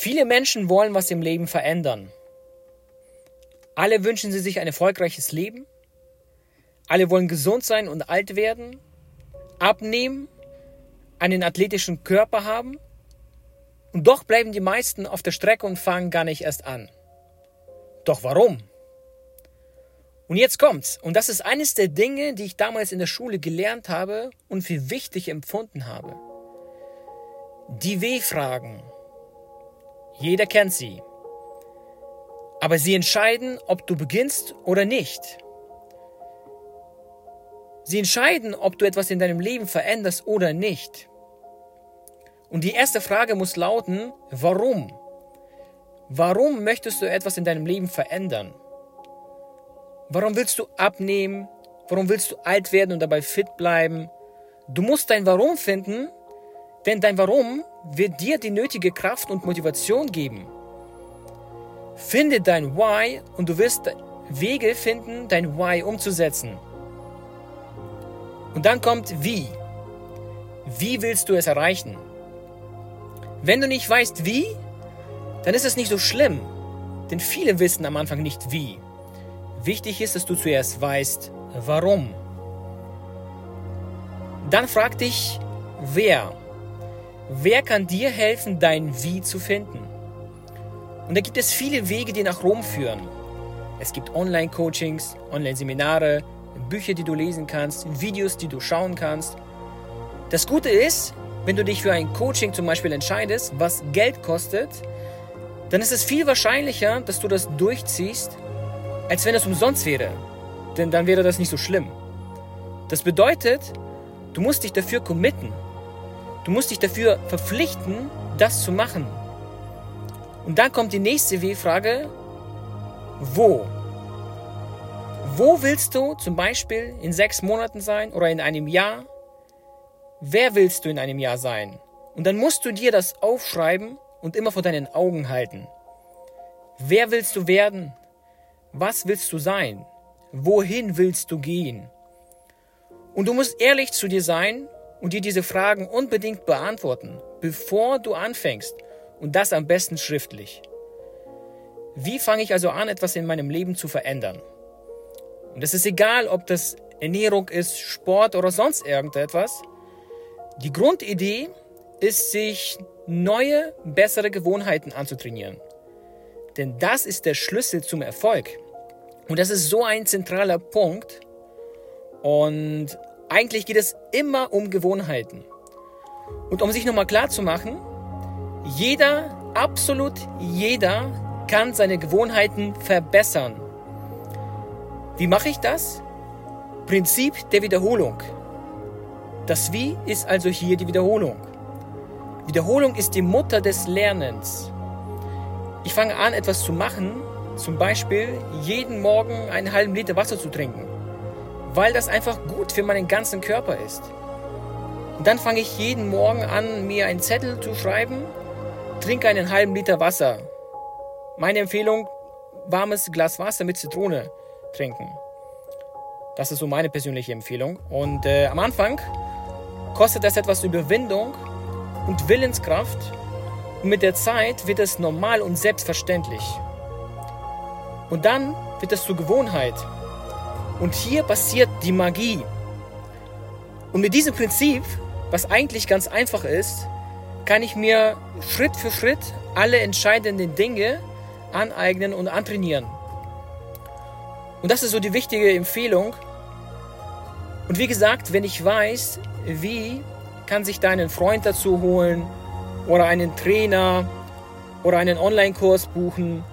Viele Menschen wollen was im Leben verändern. Alle wünschen sie sich ein erfolgreiches Leben. Alle wollen gesund sein und alt werden, abnehmen, einen athletischen Körper haben. Und doch bleiben die meisten auf der Strecke und fangen gar nicht erst an. Doch warum? Und jetzt kommt's. Und das ist eines der Dinge, die ich damals in der Schule gelernt habe und für wichtig empfunden habe. Die W-Fragen. Jeder kennt sie. Aber sie entscheiden, ob du beginnst oder nicht. Sie entscheiden, ob du etwas in deinem Leben veränderst oder nicht. Und die erste Frage muss lauten, warum? Warum möchtest du etwas in deinem Leben verändern? Warum willst du abnehmen? Warum willst du alt werden und dabei fit bleiben? Du musst dein Warum finden, denn dein Warum wird dir die nötige Kraft und Motivation geben. Finde dein Why und du wirst Wege finden, dein Why umzusetzen. Und dann kommt Wie. Wie willst du es erreichen? Wenn du nicht weißt wie, dann ist es nicht so schlimm, denn viele wissen am Anfang nicht wie. Wichtig ist, dass du zuerst weißt, warum. Dann frag dich, wer. Wer kann dir helfen, dein Wie zu finden? Und da gibt es viele Wege, die nach Rom führen. Es gibt Online-Coachings, Online-Seminare, Bücher, die du lesen kannst, Videos, die du schauen kannst. Das Gute ist, wenn du dich für ein Coaching zum Beispiel entscheidest, was Geld kostet, dann ist es viel wahrscheinlicher, dass du das durchziehst, als wenn es umsonst wäre. Denn dann wäre das nicht so schlimm. Das bedeutet, du musst dich dafür committen. Du musst dich dafür verpflichten, das zu machen. Und dann kommt die nächste W-Frage. Wo? Wo willst du zum Beispiel in sechs Monaten sein oder in einem Jahr? Wer willst du in einem Jahr sein? Und dann musst du dir das aufschreiben und immer vor deinen Augen halten. Wer willst du werden? Was willst du sein? Wohin willst du gehen? Und du musst ehrlich zu dir sein und dir diese Fragen unbedingt beantworten, bevor du anfängst. Und das am besten schriftlich. Wie fange ich also an, etwas in meinem Leben zu verändern? Und es ist egal, ob das Ernährung ist, Sport oder sonst irgendetwas. Die Grundidee ist, sich neue, bessere Gewohnheiten anzutrainieren. Denn das ist der Schlüssel zum Erfolg. Und das ist so ein zentraler Punkt. Und eigentlich geht es immer um Gewohnheiten. Und um sich nochmal klar zu machen, jeder, absolut jeder kann seine Gewohnheiten verbessern. Wie mache ich das? Prinzip der Wiederholung. Das Wie ist also hier die Wiederholung. Wiederholung ist die Mutter des Lernens. Ich fange an, etwas zu machen, zum Beispiel jeden Morgen einen halben Liter Wasser zu trinken, weil das einfach gut für meinen ganzen Körper ist. Und dann fange ich jeden Morgen an, mir einen Zettel zu schreiben, trinke einen halben Liter Wasser. Meine Empfehlung, warmes Glas Wasser mit Zitrone trinken. Das ist so meine persönliche Empfehlung. Und äh, am Anfang kostet das etwas Überwindung und Willenskraft. Und mit der Zeit wird es normal und selbstverständlich. Und dann wird es zur Gewohnheit. Und hier passiert die Magie. Und mit diesem Prinzip, was eigentlich ganz einfach ist, kann ich mir Schritt für Schritt alle entscheidenden Dinge aneignen und antrainieren. Und das ist so die wichtige Empfehlung. Und wie gesagt, wenn ich weiß, wie kann sich da einen Freund dazu holen oder einen Trainer oder einen Online-Kurs buchen,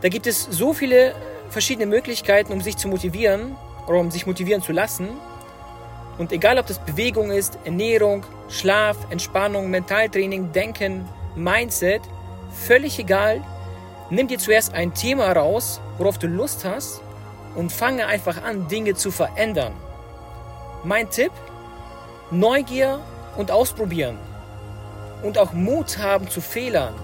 da gibt es so viele verschiedene Möglichkeiten, um sich zu motivieren oder um sich motivieren zu lassen. Und egal, ob das Bewegung ist, Ernährung, Schlaf, Entspannung, Mentaltraining, Denken, Mindset, völlig egal, nimm dir zuerst ein Thema raus, worauf du Lust hast und fange einfach an, Dinge zu verändern. Mein Tipp, Neugier und ausprobieren. Und auch Mut haben zu Fehlern.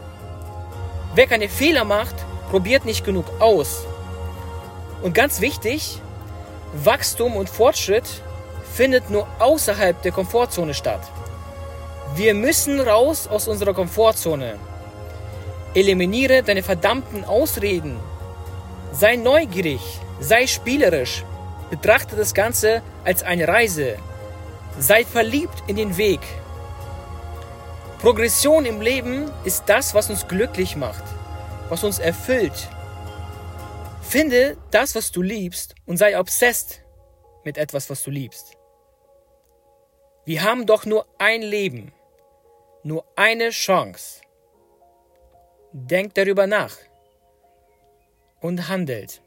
Wer keine Fehler macht, probiert nicht genug aus. Und ganz wichtig, Wachstum und Fortschritt findet nur außerhalb der Komfortzone statt. Wir müssen raus aus unserer Komfortzone. Eliminiere deine verdammten Ausreden. Sei neugierig, sei spielerisch. Betrachte das Ganze als eine Reise. Sei verliebt in den Weg. Progression im Leben ist das, was uns glücklich macht, was uns erfüllt. Finde das, was du liebst und sei obsessed mit etwas, was du liebst. Wir haben doch nur ein Leben, nur eine Chance. Denkt darüber nach und handelt.